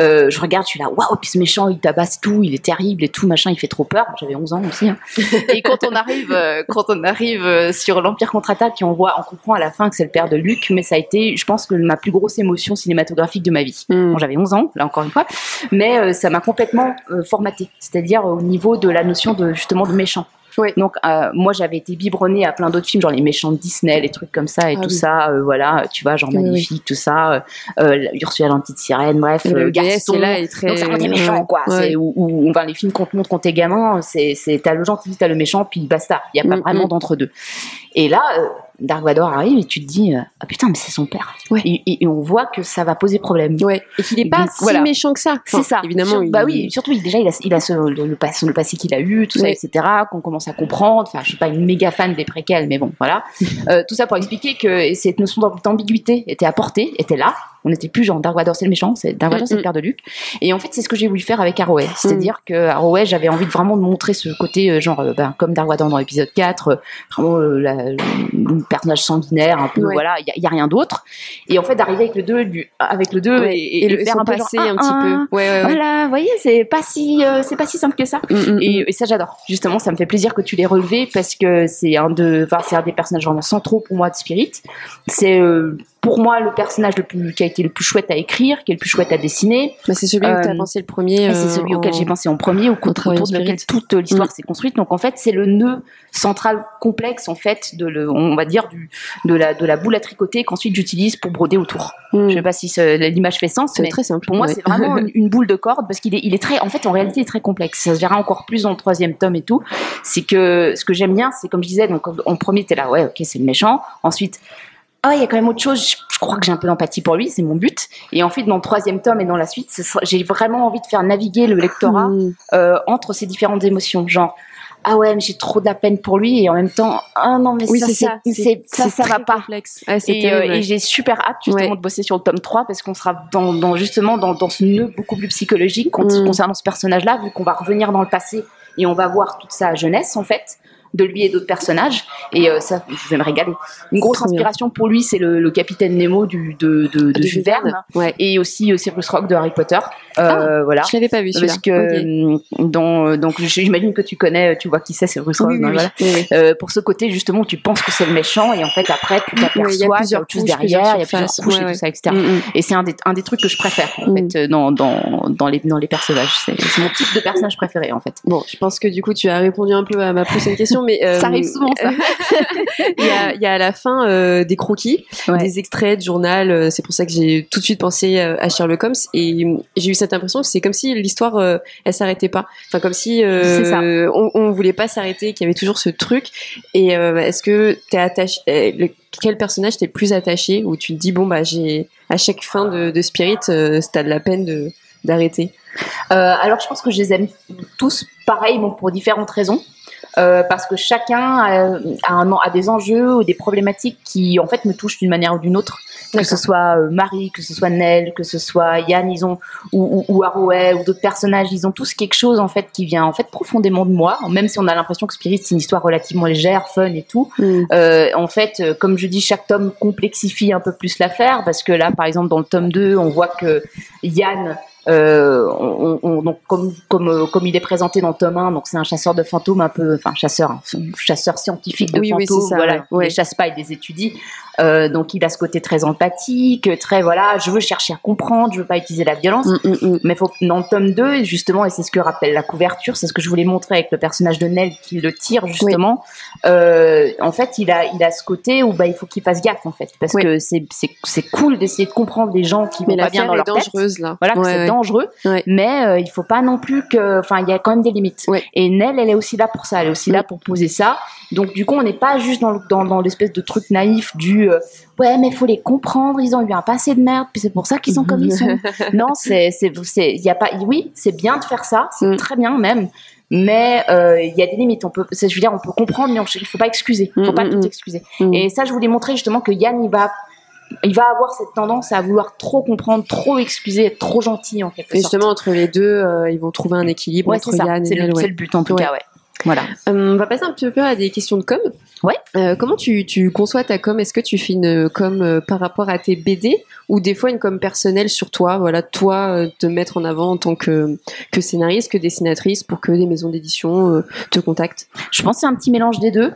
Euh, je regarde, je suis là, waouh, puis ce méchant, il tabasse tout, il est terrible et tout, machin, il fait trop peur. J'avais 11 ans aussi. hein. Et quand on arrive, euh, quand on arrive sur l'Empire contre-attaque, on voit, on comprend à la fin que c'est le père de Luke, mais ça a été, je pense que ma plus grosse émotion cinématographique de ma vie. Hmm. Bon, j'avais 11 ans, là encore une fois, mais ça m'a complètement formaté, c'est-à-dire au niveau de la notion de justement de méchant. Oui. Donc euh, moi j'avais été biberonnée à plein d'autres films, genre les méchants de Disney, les trucs comme ça et Ah tout oui. ça, euh, voilà, tu vois, genre Oui, magnifique, tout ça, euh, euh, Ursula la petite sirène, bref, euh, le DS Gaston. est là est très. Donc c'est vraiment des méchants quoi. Ouais. C'est où, où- enfin, les films qu'on te montre quand t'es gamin, c'est c'est t'as le gentil, t'as le méchant, puis basta. Il y a pas Mm, vraiment mm. d'entre deux. Et là, euh, Dark Vador arrive et tu te dis euh, ah putain mais c'est son père. Ouais. Et, et- et on voit que ça va poser problème. Ouais. Et qu'il est pas Donc, si voilà. méchant que ça. C'est ça. Évidemment. Sur- il- Bah oui, surtout il- déjà il a, il a ce- le, le passé, qu'il a eu, tout ça, etc. Qu'on commence à comprendre. Enfin, je suis pas une méga fan des préquels, mais bon, voilà. Euh, tout ça pour expliquer que cette notion d'am- d'ambiguïté était apportée, était là. On n'était plus genre Dark Vador c'est le méchant, c'est Dark Vador c'est Mm, le père de Luke. Et en fait c'est ce que j'ai voulu faire avec Arroway, c'est-à-dire que Arroway j'avais envie de vraiment de montrer ce côté euh, genre euh, ben, comme Dark Vador dans l'épisode 4, euh, vraiment euh, la- le personnage sanguinaire un peu Ouais. voilà, il y, a- rien d'autre. Et en fait d'arriver avec le 2 du avec le 2 Ouais. et, Et, le faire un peu passé un petit peu. Ouais, voilà, vous voyez, c'est pas si euh, c'est pas si simple que ça. Mm, mm, Et, et ça j'adore. Justement, ça me fait plaisir que tu l'aies relevé parce que c'est un de, enfin c'est un des personnages vraiment centraux pour moi de Spirit. C'est euh, pour moi le personnage le plus, qui a été le plus chouette à écrire, qui est le plus chouette à dessiner. Bah, c'est celui où tu as Euh, pensé le premier. C'est celui auquel j'ai pensé en premier, au autour travail de lequel toute l'histoire Mm. s'est construite. Donc en fait, c'est le nœud central complexe en fait de le, on va dire du, de la de la boule à tricoter qu'ensuite j'utilise pour broder autour. Hmm. Je sais pas si l'image fait sens, C'est mais très simple. pour moi, ouais. c'est vraiment une, une boule de corde parce qu'il est, il est très, en fait, en réalité, il est très complexe. Ça se verra encore plus dans le troisième tome et tout. C'est que ce que j'aime bien, c'est comme je disais, donc en premier, t'es là, ouais, ok, c'est le méchant. Ensuite, ah, il y a quand même autre chose. Je, crois que j'ai un peu d'empathie pour lui, c'est mon but. Et ensuite, dans le troisième tome et dans la suite, j'ai vraiment envie de faire naviguer le lectorat Hmm. euh, entre ces différentes émotions, genre. Ah ouais, mais j'ai trop de la peine pour lui et en même temps, ah non mais Oui, ça, ça. ça, ça va pas. Ouais, Et, euh, et j'ai super hâte justement Ouais. de bosser sur le tome 3 parce qu'on sera dans, dans- justement dans, dans ce nœud beaucoup plus psychologique Mm. concernant ce personnage-là, vu qu'on va revenir dans le passé et on va voir toute sa jeunesse en fait de lui et d'autres personnages. Et euh, ça je vais me régaler une grosse inspiration pour lui c'est le, le capitaine Nemo du, de, de, de De Jules Verne Ouais. et aussi euh, Cyrus Rock de Harry Potter euh, voilà Je l'avais pas vu parce que Ok. euh, dans, donc j'imagine que tu connais tu vois qui c'est Cyrus Rock Oui, oui, hein, oui. voilà. Oui, oui. Euh, pour ce côté justement tu penses que c'est le méchant et en fait après tu t'aperçois Ouais, il y a qu'il y a plusieurs autre chose couches, derrière, il y a plusieurs couches Ouais, et ouais. tout ça, etc. Mm, mm. Et c'est un des, un des trucs que je préfère en Mm. fait euh, dans, dans, dans, les, dans les personnages. C'est c'est mon type de personnage préféré en fait. Bon, je pense que du coup, tu as répondu un peu à ma prochaine question, mais euh, Ça arrive souvent, ça. il, y a, il y a à la fin euh, des croquis, Ouais. des extraits de journal. euh, c'est pour ça que j'ai tout de suite pensé euh, à Sherlock Holmes et euh, j'ai eu cette impression que c'est comme si l'histoire euh, elle s'arrêtait pas. Enfin, comme si euh, on, on voulait pas s'arrêter, qu'il y avait toujours ce truc. Et euh, est-ce que t'es attaché euh, le- Quel personnage t'es le plus attaché où tu te dis bon bah j'ai à chaque fin de, de Spirit, t'as de la peine de d'arrêter? Alors je pense que je les aime tous pareil, bon, pour différentes raisons. Euh, parce que chacun a, a un- a des enjeux ou des problématiques qui en fait me touchent d'une manière ou d'une autre. Que ce soit euh, Marie, que ce soit Nell, que ce soit Yann, ils ont ou, ou, ou ou d'autres personnages, ils ont tous quelque chose en fait qui vient en fait profondément de moi. Même si on a l'impression que Spirit c'est une histoire relativement légère, fun et tout. Mm. Euh, en fait, euh, comme je dis, chaque tome complexifie un peu plus l'affaire parce que là, par exemple, dans le tome 2, on voit que Yann, euh, on, on- donc comme comme euh, comme il est présenté dans le tome 1, donc c'est un chasseur de fantômes un peu, enfin chasseur, hein, chasseur scientifique de Oui, oui, fantômes, c'est ça, voilà, ouais, il les chasse pas, il les étudie. Euh, donc il a ce côté très empathique, très voilà, je veux chercher à comprendre, je veux pas utiliser la violence. Mm, mm, mm. Mais faut, dans le tome 2, justement, et c'est ce que rappelle la couverture, c'est ce que je voulais montrer avec le personnage de Nell qui le tire, justement. Euh, en fait, il a, il a ce côté où bah, il faut qu'il fasse gaffe, en fait. Parce Oui. que c'est, c'est, c'est cool d'essayer de comprendre les gens qui Mais vont pas bien dans est leur tête. dangereuse là. Voilà, Ouais, c'est ouais. dangereux. Ouais. Mais euh, il faut pas non plus que. Enfin, il y a quand même des limites. Et Nell, elle est aussi là pour ça. Elle est aussi là pour poser ça. Donc, du coup, on n'est pas juste dans, dans, dans l'espèce de truc naïf du. Euh, ouais, mais il faut les comprendre. Ils ont eu un passé de merde. Puis c'est pour ça qu'ils sont comme ils sont. non, c'est, c'est, c'est, il y a pas, oui, c'est bien de faire ça, c'est Mm. très bien même, mais euh, il y a des limites. On peut, je veux dire, on peut comprendre, mais on- il faut pas excuser, il faut Mm, pas mm, tout mm. excuser. Mm. Et ça, je voulais montrer justement que Yann, il va, il va avoir cette tendance à vouloir trop comprendre, trop excuser, être trop gentil en quelque Et sorte. justement, entre les deux, euh, ils vont trouver un équilibre Ouais, entre. Yann et C'est le, but en tout Ouais. cas, ouais. Voilà. Euh, on va passer un petit peu à des questions de com. Ouais. Euh, comment tu, tu conçois ta com? Est-ce que tu fais une com euh, par rapport à tes BD ou des fois une com personnelle sur toi? Voilà, toi, euh, te mettre en avant en tant que, que scénariste, que dessinatrice pour que des maisons d'édition te contactent? Je pense que c'est un petit mélange des deux.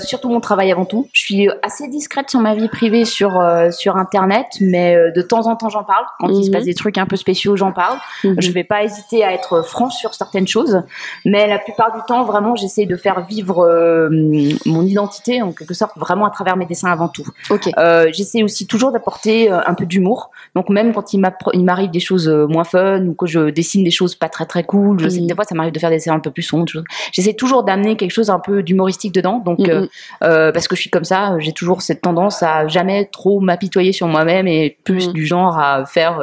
Surtout mon travail avant tout. Je suis assez discrète sur ma vie privée sur sur internet, mais de temps en temps j'en parle. Quand il se Mhm. passe des trucs un peu spéciaux, j'en parle. Je vais pas hésiter à être franche sur certaines choses, mais la plupart du temps, vraiment, j'essaie de faire vivre mon identité en quelque sorte, vraiment à travers mes dessins avant tout. Ok. Euh, j'essaie aussi toujours d'apporter euh, un peu d'humour. Donc même quand il m'arrive des choses euh, moins fun ou que je dessine des choses pas très très cool, je sais que Mhm. des fois ça m'arrive de faire des dessins un peu plus sombres. J'essaie toujours d'amener quelque chose un peu d'humoristique dedans. Donc euh, euh, parce que je suis comme ça, j'ai toujours cette tendance à jamais trop m'apitoyer sur moi-même et plus du genre à faire,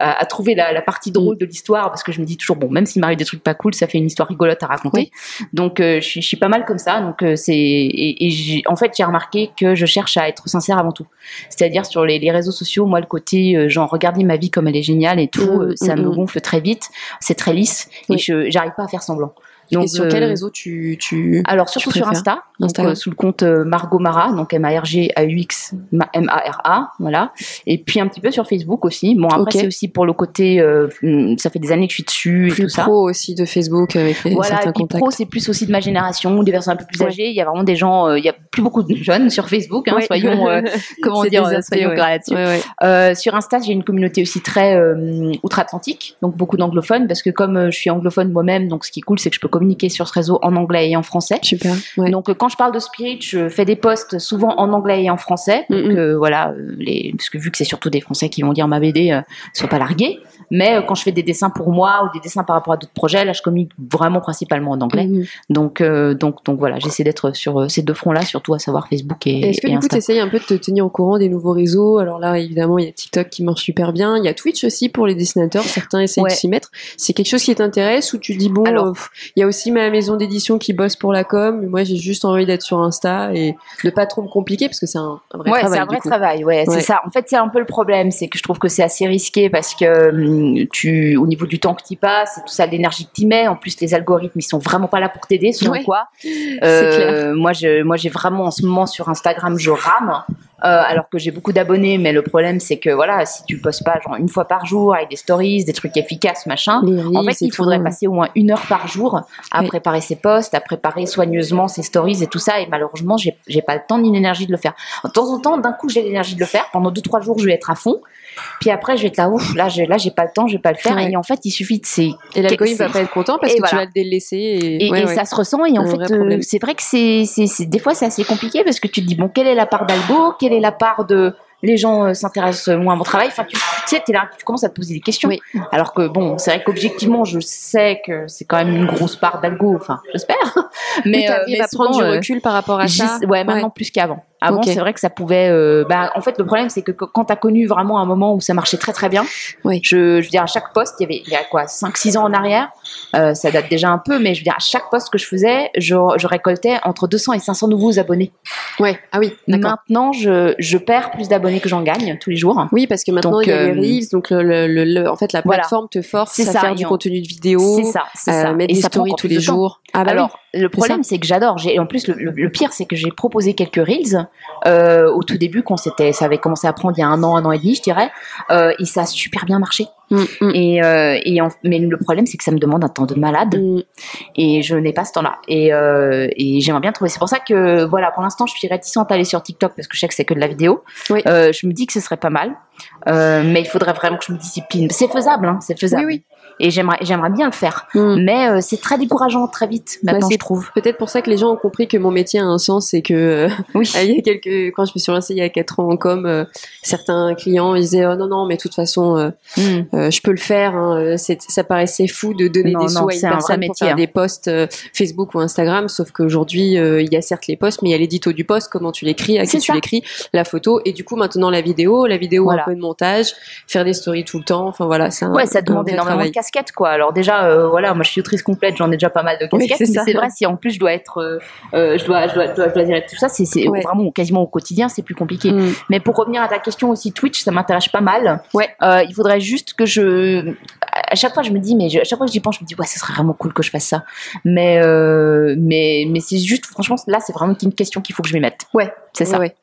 à, à trouver la, la partie Mm. drôle de l'histoire parce que je me dis toujours bon, même s'il m'arrive des trucs pas cool, ça fait une histoire rigolote à raconter. Donc je, suis, je suis pas mal comme ça. Donc c'est et, en fait j'ai remarqué que je cherche à être sincère avant tout. C'est-à-dire sur les, les réseaux sociaux, moi le côté euh, genre regardez ma vie comme elle est géniale et tout, Mhm, euh, ça me mhm. gonfle très vite. C'est très lisse Oui. et je j'arrive pas à faire semblant. Et sur quel réseau tu, tu Alors surtout sur Insta, donc, sous le compte Margot Mara, donc M A R G A U X M A R A, voilà. Et puis un petit peu sur Facebook aussi. Bon après c'est aussi pour le côté, hmm, ça fait des années que je suis dessus plus et tout ça. pro aussi de Facebook avec les voilà, certains et puis contacts. pro c'est plus aussi de ma génération, des personnes un peu plus âgées. Il y a vraiment des gens, il y a plus beaucoup de jeunes sur Facebook, hein, soyons comment dire, soyons là-dessus. Euh, sur Insta, j'ai une communauté aussi très euh, outre-Atlantique, donc beaucoup d'anglophones, parce que comme euh, je suis anglophone moi-même, donc ce qui est cool, c'est que je peux communiquer sur ce réseau en anglais et en français. Super. Donc quand je parle de Spirit, je fais des posts souvent en anglais et en français, donc voilà, les, parce que vu que c'est surtout des Français qui vont lire ma BD, ne soient pas largués. Mais quand je fais des dessins pour moi ou des dessins par rapport à d'autres projets, là, je communique vraiment principalement en anglais. Donc, donc, donc voilà, j'essaie d'être sur ces deux fronts-là, surtout à savoir Facebook et, Est-ce que du coup, tu essayes un peu de te tenir au courant des nouveaux réseaux? Alors là, évidemment, il y a TikTok qui marche super bien. Il y a Twitch aussi pour les dessinateurs. Certains essayent de s'y mettre. C'est quelque chose qui t'intéresse ou tu dis, bon, euh, il y a aussi ma maison d'édition qui bosse pour la com. Moi, j'ai juste envie d'être sur Insta et de pas trop me compliquer parce que c'est un, vrai ouais, travail. c'est un vrai travail. Ouais, c'est ça. En fait, c'est un peu le problème. C'est que je trouve que c'est assez risqué parce que hum, tu, au niveau du temps que tu passes, tout ça, l'énergie que tu mets. En plus, les algorithmes, ils sont vraiment pas là pour t'aider, selon quoi. Euh, moi, je, moi, j'ai vraiment en ce moment sur Instagram, je rame. Euh, alors que j'ai beaucoup d'abonnés, mais le problème c'est que voilà, si tu postes pas genre une fois par jour avec des stories, des trucs efficaces, machin, en fait il faudrait passer au moins une heure par jour à préparer ses posts, à préparer soigneusement ses stories et tout ça. Et malheureusement, j'ai j'ai pas le temps ni l'énergie de le faire. De temps en temps, d'un coup, j'ai l'énergie de le faire. Pendant deux trois jours, je vais être à fond. Puis après, je vais être là, ouf, là, j'ai, là, j'ai pas le temps, je vais pas le faire. Et en fait, il suffit de ces. Et l'algorithme va pas être content parce que tu vas le délaisser. Et, et, ça se ressent. Et en fait, euh, c'est vrai que c'est, c'est, des fois, c'est assez compliqué parce que tu te dis, bon, quelle est la part d'algo? Quelle est la part de les gens euh, s'intéressent moins à mon travail. Enfin, tu, sais, es là, tu commences à te poser des questions. Alors que bon, c'est vrai qu'objectivement, je sais que c'est quand même une grosse part d'algo. Enfin, j'espère. Mais, tu euh, prendre du recul par rapport à ça. Ouais, maintenant plus qu'avant. Avant, c'est vrai que ça pouvait. Euh, bah, en fait, le problème, c'est que quand tu as connu vraiment un moment où ça marchait très très bien, oui. je, je veux dire, à chaque poste, il y avait il y a quoi, 5-6 ans en arrière, euh, ça date déjà un peu, mais je veux dire, à chaque poste que je faisais, je, je récoltais entre 200 et 500 nouveaux abonnés. Ouais, ah oui, Maintenant, je, je perds plus d'abonnés que j'en gagne tous les jours. Oui, parce que maintenant, il y a les Reels, donc le, le, en fait, la plateforme te force à faire du contenu de vidéo, c'est ça, c'est ça. mettre et des ça stories tous les jours. Ah bah Alors, le problème, c'est que j'adore. J'ai, en plus, le, pire, c'est que j'ai proposé quelques Reels. Euh, au tout début, quand c'était, ça avait commencé à prendre il y a un an, un an et demi, je dirais, euh, et ça a super bien marché. Mm, mm. Et, euh, et mais le problème, c'est que ça me demande un temps de malade, mm. et je n'ai pas ce temps-là. Et, euh, et j'aimerais bien trouver. C'est pour ça que, voilà, pour l'instant, je suis réticente à aller sur TikTok parce que je sais que c'est que de la vidéo. Oui. Euh, je me dis que ce serait pas mal, euh, mais il faudrait vraiment que je me discipline. C'est faisable, hein, c'est faisable. Oui, oui. Et j'aimerais, j'aimerais bien le faire, Mm. mais euh, c'est très décourageant très vite. Bah, Maintenant, je trouve. Peut-être pour ça que les gens ont compris que mon métier a un sens et que euh, Oui. il y a quelques quand je me suis lancée il y a quatre ans en com, certains clients ils disaient oh, non non mais de toute façon euh, Mm. euh, je peux le faire. Hein. Ça paraissait fou de donner Non, des sous à une un personne pour métier, faire hein. des posts Facebook ou Instagram, sauf qu'aujourd'hui il y a certes les posts, mais il y a l'édito du post, comment tu l'écris, à qui tu l'écris, la photo et du coup maintenant la vidéo, la vidéo Voilà. Un peu de montage, faire des stories tout le temps. Enfin voilà, c'est un, Ouais, ça demande énormément travail. de casquettes, quoi. Alors déjà, euh, voilà, moi je suis autrice complète, j'en ai déjà pas mal de casquettes, c'est mais c'est vrai si en plus je dois être, euh, euh, je dois, je dois, je dois, je dois gérer tout ça, c'est c'est Ouais. vraiment quasiment au quotidien, c'est plus compliqué. Mm. Mais pour revenir à ta question aussi, Twitch, ça m'intéresse pas mal. Ouais. Euh, il faudrait juste que je, à chaque fois je me dis, mais je- à chaque fois que j'y pense, je me dis, ouais, ce serait vraiment cool que je fasse ça. Mais, euh, mais, mais c'est juste, franchement, là, c'est vraiment une question qu'il faut que je m'y mette. Ouais, C'est ça. Ouais, ouais.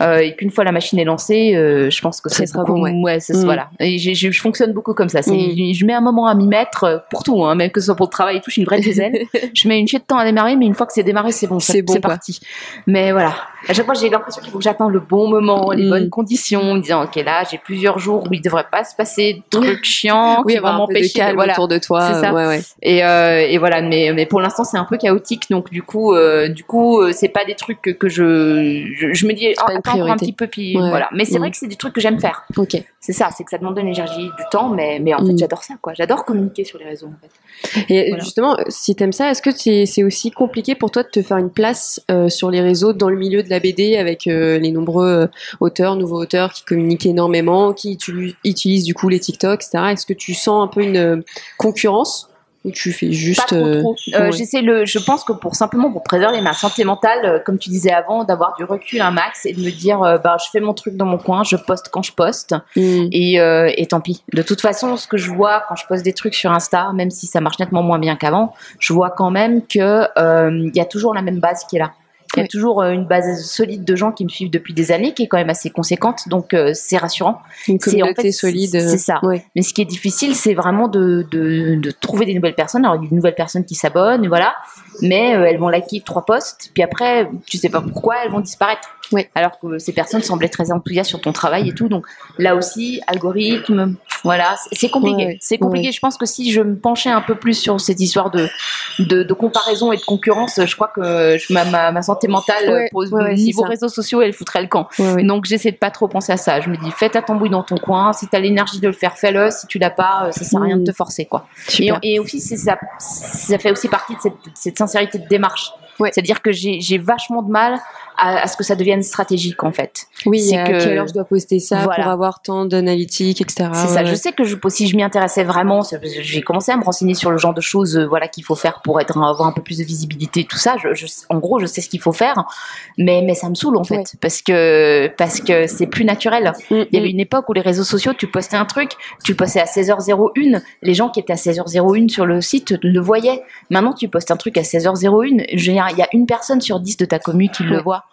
Euh, et qu'une fois la machine est lancée, euh, je pense que Ça c'est sera beaucoup, bon, ouais. c'est- Mm. voilà. Et je, je fonctionne beaucoup comme ça. Mm. Je mets un moment à m'y mettre pour tout, hein, même que ce soit pour le travail et tout. Je suis une vraie diesel. je mets une chute de temps à démarrer, mais une fois que c'est démarré, c'est bon, C'est bon, c'est parti. Mais voilà. À chaque fois, j'ai l'impression qu'il faut que j'attende le bon moment, les Mm. bonnes conditions, en me disant, ok, là, j'ai plusieurs jours où il devrait pas se passer de trucs chiants Oui, avoir un de m'empêcher. calme voilà. autour de toi. C'est ça. Ouais, ouais. Et, euh, et voilà, mais, mais pour l'instant c'est un peu chaotique, donc du coup, euh, du coup, euh, c'est pas des trucs que, que je, je, je me dis une attends un petit peu, puis Ouais. voilà. Mais c'est Mm. vrai que c'est des trucs que j'aime faire. Ok. C'est ça, c'est que ça demande de l'énergie, du temps, mais, mais en fait Mm. j'adore ça, quoi. J'adore communiquer sur les réseaux. En fait. Et Voilà. justement, si t'aimes ça, est-ce que c'est c'est aussi compliqué pour toi de te faire une place euh, sur les réseaux dans le milieu de la BD avec euh, les nombreux euh, auteurs, nouveaux auteurs qui communiquent énormément, qui utilisent du coup les TikTok, etc. Est-ce que tu sens un peu une euh, concurrence Ou tu fais juste. Euh. Euh. J'essaie le, je pense que pour simplement pour préserver ma santé mentale, euh, comme tu disais avant, d'avoir du recul un max et de me dire, euh, bah, je fais mon truc dans mon coin, je poste quand je poste Mm. et, et tant pis. De toute façon, ce que je vois quand je poste des trucs sur Insta, même si ça marche nettement moins bien qu'avant, je vois quand même que il y a toujours la même base qui est là. Il y a toujours euh, une base solide de gens qui me suivent depuis des années, qui est quand même assez conséquente, donc euh, c'est rassurant. Une c'est- en communauté fait, solide. c'est- ça. Ouais. Mais ce qui est difficile, c'est vraiment de, de, de trouver des nouvelles personnes. Alors, il y a des nouvelles personnes qui s'abonnent, voilà. Mais euh, elles vont liker trois posts, puis après, tu sais pas pourquoi, elles vont disparaître. Ouais. Alors que ces personnes semblaient très enthousiastes sur ton travail et tout. Donc là aussi, algorithme, voilà, c'est- c'est compliqué. Ouais, c'est compliqué. Je pense que si je me penchais un peu plus sur cette histoire de, de, de comparaison et de concurrence, je crois que je- ma, ma, ma santé mentale, Ouais, pour, ouais, niveau réseaux sociaux, elle foutrait le camp. Ouais. Donc j'essaie de pas trop penser à ça. Je me dis, fais ta tambouille dans ton coin. Si t'as l'énergie de le faire, fais-le. Si tu l'as pas, euh, ça sert à rien de te forcer, quoi. Et, aussi, ça, ça fait aussi partie de cette, cette sincérité de démarche. Ouais. C'est-à-dire que j'ai vachement de mal à, à ce que ça devienne stratégique, en fait. Oui, c'est que- quelle heure je dois poster ça Voilà. pour avoir tant d'analytiques, etc. C'est ça. Je sais que je, si je m'y intéressais vraiment, j'ai commencé à me renseigner sur le genre de choses, euh, voilà, qu'il faut faire pour être avoir un peu plus de visibilité, tout ça. Je, je- en gros, je sais ce qu'il faut faire, mais mais ça me saoule en fait Ouais. parce que parce que c'est plus naturel. Mm, Il y avait mm. une époque où les réseaux sociaux, tu postais un truc, tu le postais à 16h01, les gens qui étaient à 16h01 sur le site le voyaient. Maintenant, tu postes un truc à 16h01, je il y a une personne sur 10 de ta commu qui le voit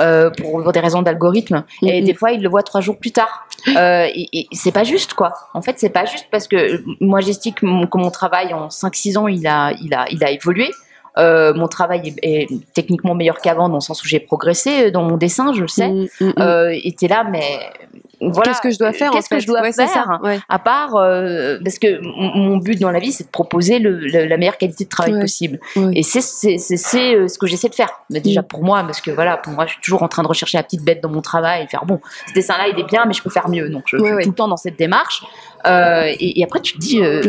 euh, pour, pour des raisons d'algorithme, et des fois, il le voit trois jours plus tard. Euh, et, et c'est pas juste, quoi. En fait, c'est pas juste parce que moi, j'estime que mon, que mon travail en 5-6 ans, il a, il a, il a évolué. Euh, mon travail est, est techniquement meilleur qu'avant dans le sens où j'ai progressé dans mon dessin, je le sais. Mm, mm, mm. Euh, et t'es là, mais voilà. Qu'est-ce que je dois faire Qu'est-ce en fait que je dois Ouais, faire ça, ouais. à part euh, parce que mon but dans la vie c'est de proposer le, le- la meilleure qualité de travail Ouais. possible et c'est c'est c'est- c'est, euh, ce que j'essaie de faire mais déjà Mm. pour moi parce que voilà pour moi je suis toujours en train de rechercher la petite bête dans mon travail et faire bon ce dessin là il est bien mais je peux faire mieux donc je, suis tout le temps dans cette démarche Euh, et, et après tu te dis euh.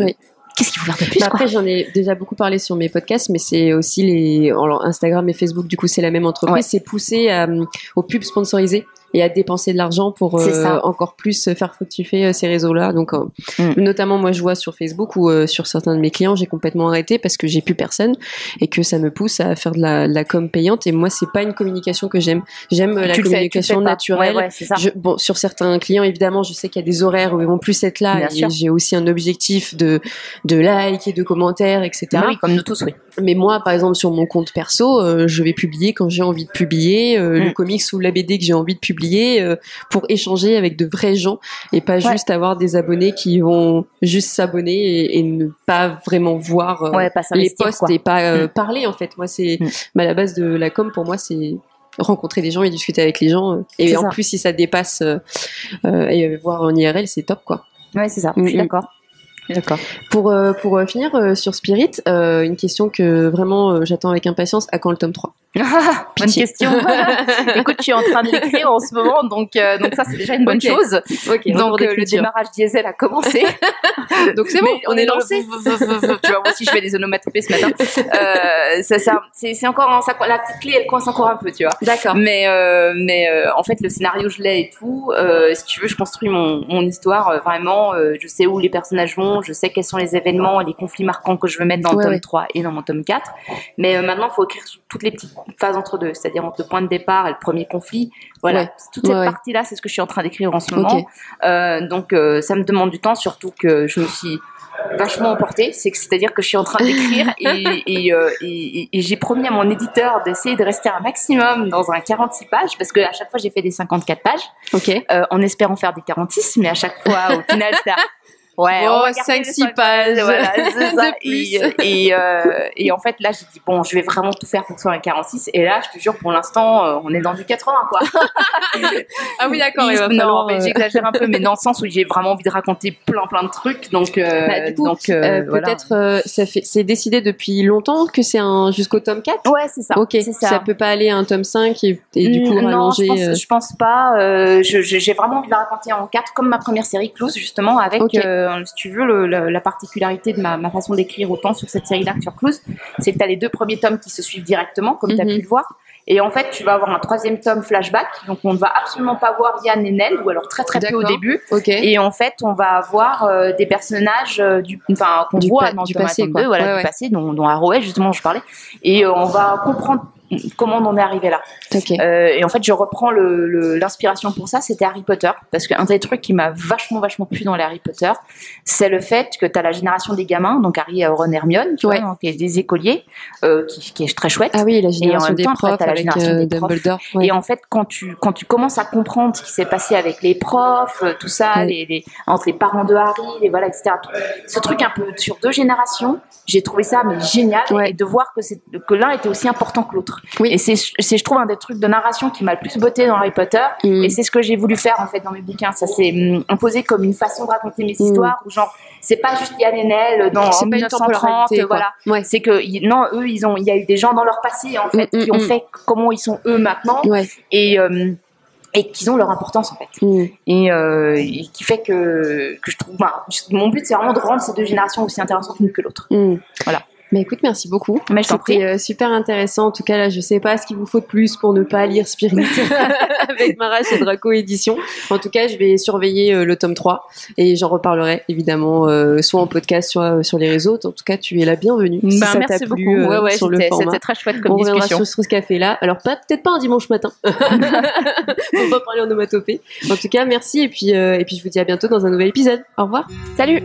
Qu'est-ce qu'il faut faire de plus après, j'en ai déjà beaucoup parlé sur mes podcasts, mais c'est aussi les alors, Instagram et Facebook. Du coup, c'est la même entreprise. Ouais. C'est pousser euh, aux pubs sponsorisées et à dépenser de l'argent pour euh, encore plus faire fructifier euh, ces réseaux-là. Donc, euh, Mm. notamment, moi, je vois sur Facebook ou euh, sur certains de mes clients, j'ai complètement arrêté parce que j'ai plus personne et que ça me pousse à faire de la, de la com payante. Et moi, c'est pas une communication que j'aime. J'aime euh, la le le communication fais naturelle. Ouais, ouais, c'est ça Je- bon, sur certains clients, évidemment, je sais qu'il y a des horaires où ils vont plus être là. J'ai aussi un objectif de, de likes et de commentaires, etc. Oui comme nous tous oui Mais moi, par exemple, sur mon compte perso, euh, je vais publier quand j'ai envie de publier euh, Mm. le comics ou la BD que j'ai envie de publier euh, pour échanger avec de vrais gens et pas Ouais. juste avoir des abonnés qui vont juste s'abonner et, et ne pas vraiment voir euh, ouais pas les posts quoi. et pas euh, Mm. parler en fait. Moi, c'est Mm. bah, la base de la com pour moi, c'est rencontrer des gens et discuter avec les gens. Et en ça. plus, si ça dépasse euh, et voir en IRL, c'est top quoi. ouais c'est ça je suis Mm, d'accord Je suis d'accord Pour, euh, pour euh, finir euh, sur Spirit, euh, une question que vraiment euh, j'attends avec impatience, à quand le tome 3 Ah, bonne question. Écoute, je suis en train de l'écrire en ce moment, donc euh, donc ça c'est déjà une bonne chose. Donc euh, le démarrage diesel a commencé. Donc c'est bon, Mais on est le lancé. tu vois, moi aussi je fais des onomatopées ce matin. Euh, ça, ça, c'est encore ça, la petite clé, elle coince encore un peu, tu vois. D'accord. Mais euh, mais euh, en fait le scénario je l'ai et tout. Euh, si tu veux, je construis mon, mon histoire euh, vraiment. euh, je sais où les personnages vont, je sais quels sont les événements et les conflits marquants que je veux mettre dans le Ouais, tome ouais. 3 et dans mon tome 4. Mais euh, maintenant, il faut écrire toutes les petites phases entre deux, c'est-à-dire entre le point de départ et le premier conflit. Voilà, Ouais. toute cette partie-là, c'est ce que je suis en train d'écrire en ce moment. Euh, donc euh, ça me demande du temps, surtout que je me suis vachement emportée. C'est c'est-à-dire que je suis en train d'écrire et, et, euh, et- et- et j'ai promis à mon éditeur d'essayer de rester un maximum dans un 46 pages parce que à chaque fois j'ai fait des 54 pages Ok. euh, en espérant faire des 46, mais à chaque fois au final c'était Ouais, Bon, on va garder cinq, les six cinq pages Voilà, c'est ça. de plus. Et, et, euh, et en fait, là, j'ai dit, bon, je vais vraiment tout faire pour que ce soit un 46. Et là, je te jure, pour l'instant, euh, on est dans du 80, quoi. Ah oui, d'accord. non, falloir, mais euh, j'exagère un peu, mais dans le sens où j'ai vraiment envie de raconter plein, plein de trucs. Donc, euh, bah, du coup, donc euh, euh, voilà. peut-être euh, ça fait, c'est décidé depuis longtemps que c'est un jusqu'au tome 4 Ouais, c'est ça. Ok, ça. ça. peut pas aller à un tome 5 et, et du coup Mm, non, rallonger. je pense, euh, je pense pas. Euh, j'ai vraiment envie de la raconter en quatre, comme ma première série Close, justement, avec. Euh, si tu veux, le- le- la particularité de ma, ma façon d'écrire autant sur cette série-là que sur Close, c'est que tu as les deux premiers tomes qui se suivent directement, comme tu as Mhm. pu le voir. Et en fait, tu vas avoir un troisième tome flashback. Donc, on ne va absolument pas voir Yann et Nell, ou alors très très peu au début. Ok. Et en fait, on va avoir euh, des personnages euh, du, enfin, qu'on voit dans du passé, 1 et quoi. tome 2, voilà, Ouais, du ouais. passé, dont, dont justement, je parlais. Et euh, on va comprendre comment on en est arrivé là. Euh, et en fait, je reprends le- le- l'inspiration pour ça, c'était Harry Potter. Parce qu'un des trucs qui m'a vachement, vachement plu dans les Harry Potter, c'est le fait que tu as la génération des gamins, donc Harry, Ron, Hermione, tu Ouais. vois, donc, et des écoliers, euh, qui, qui est très chouette. Ah oui, la en génération même des temps, après, profs t'as la génération euh, des profs. Dumbledore. ouais. Et en fait, quand tu, quand tu commences à comprendre ce qui s'est passé avec les profs, tout ça, Ouais. les, les- entre les parents de Harry, les, voilà, etc. tout- Ce truc un peu sur deux générations, j'ai trouvé ça mais génial et de voir que, que l'un était aussi important que l'autre. Oui. Et c'est, je trouve, un des trucs de narration qui m'a le plus botté dans Harry Potter. Mm. Et c'est ce que j'ai voulu faire en fait dans mes bouquins. Ça s'est hum, imposé comme une façon de raconter mes Mm. histoires où genre c'est pas juste Yann et Nell dans en pas une 1930, temporalité, quoi. voilà. Ouais. C'est que non, eux ils ont, il y a eu des gens dans leur passé en fait Mm, mm, qui ont mm. fait comment ils sont eux maintenant Ouais. et euh, et qu'ils ont leur importance en fait Mm. et, euh, et qui fait que que je trouve bah, je- mon but c'est vraiment de rendre ces deux générations aussi intéressantes l'une que l'autre Mm. Voilà. Mais écoute, merci beaucoup. mais je C'était euh, super intéressant. En tout cas, là, je sais pas ce qu'il vous faut de plus pour ne pas lire Spirit avec Mara chez Draco Édition. En tout cas, je vais surveiller euh, le tome 3 et j'en reparlerai évidemment euh, soit en podcast, soit sur les réseaux. En tout cas, tu es la bienvenue. si ça t'a merci beaucoup ouais, ouais, sur le c'était format. c'était très chouette On comme reviendra discussion sur ce café-là. Alors, pas- peut-être pas un dimanche matin. On va parler en onomatopée. En tout cas, merci et puis, et puis je vous dis à bientôt dans un nouvel épisode. Au revoir. salut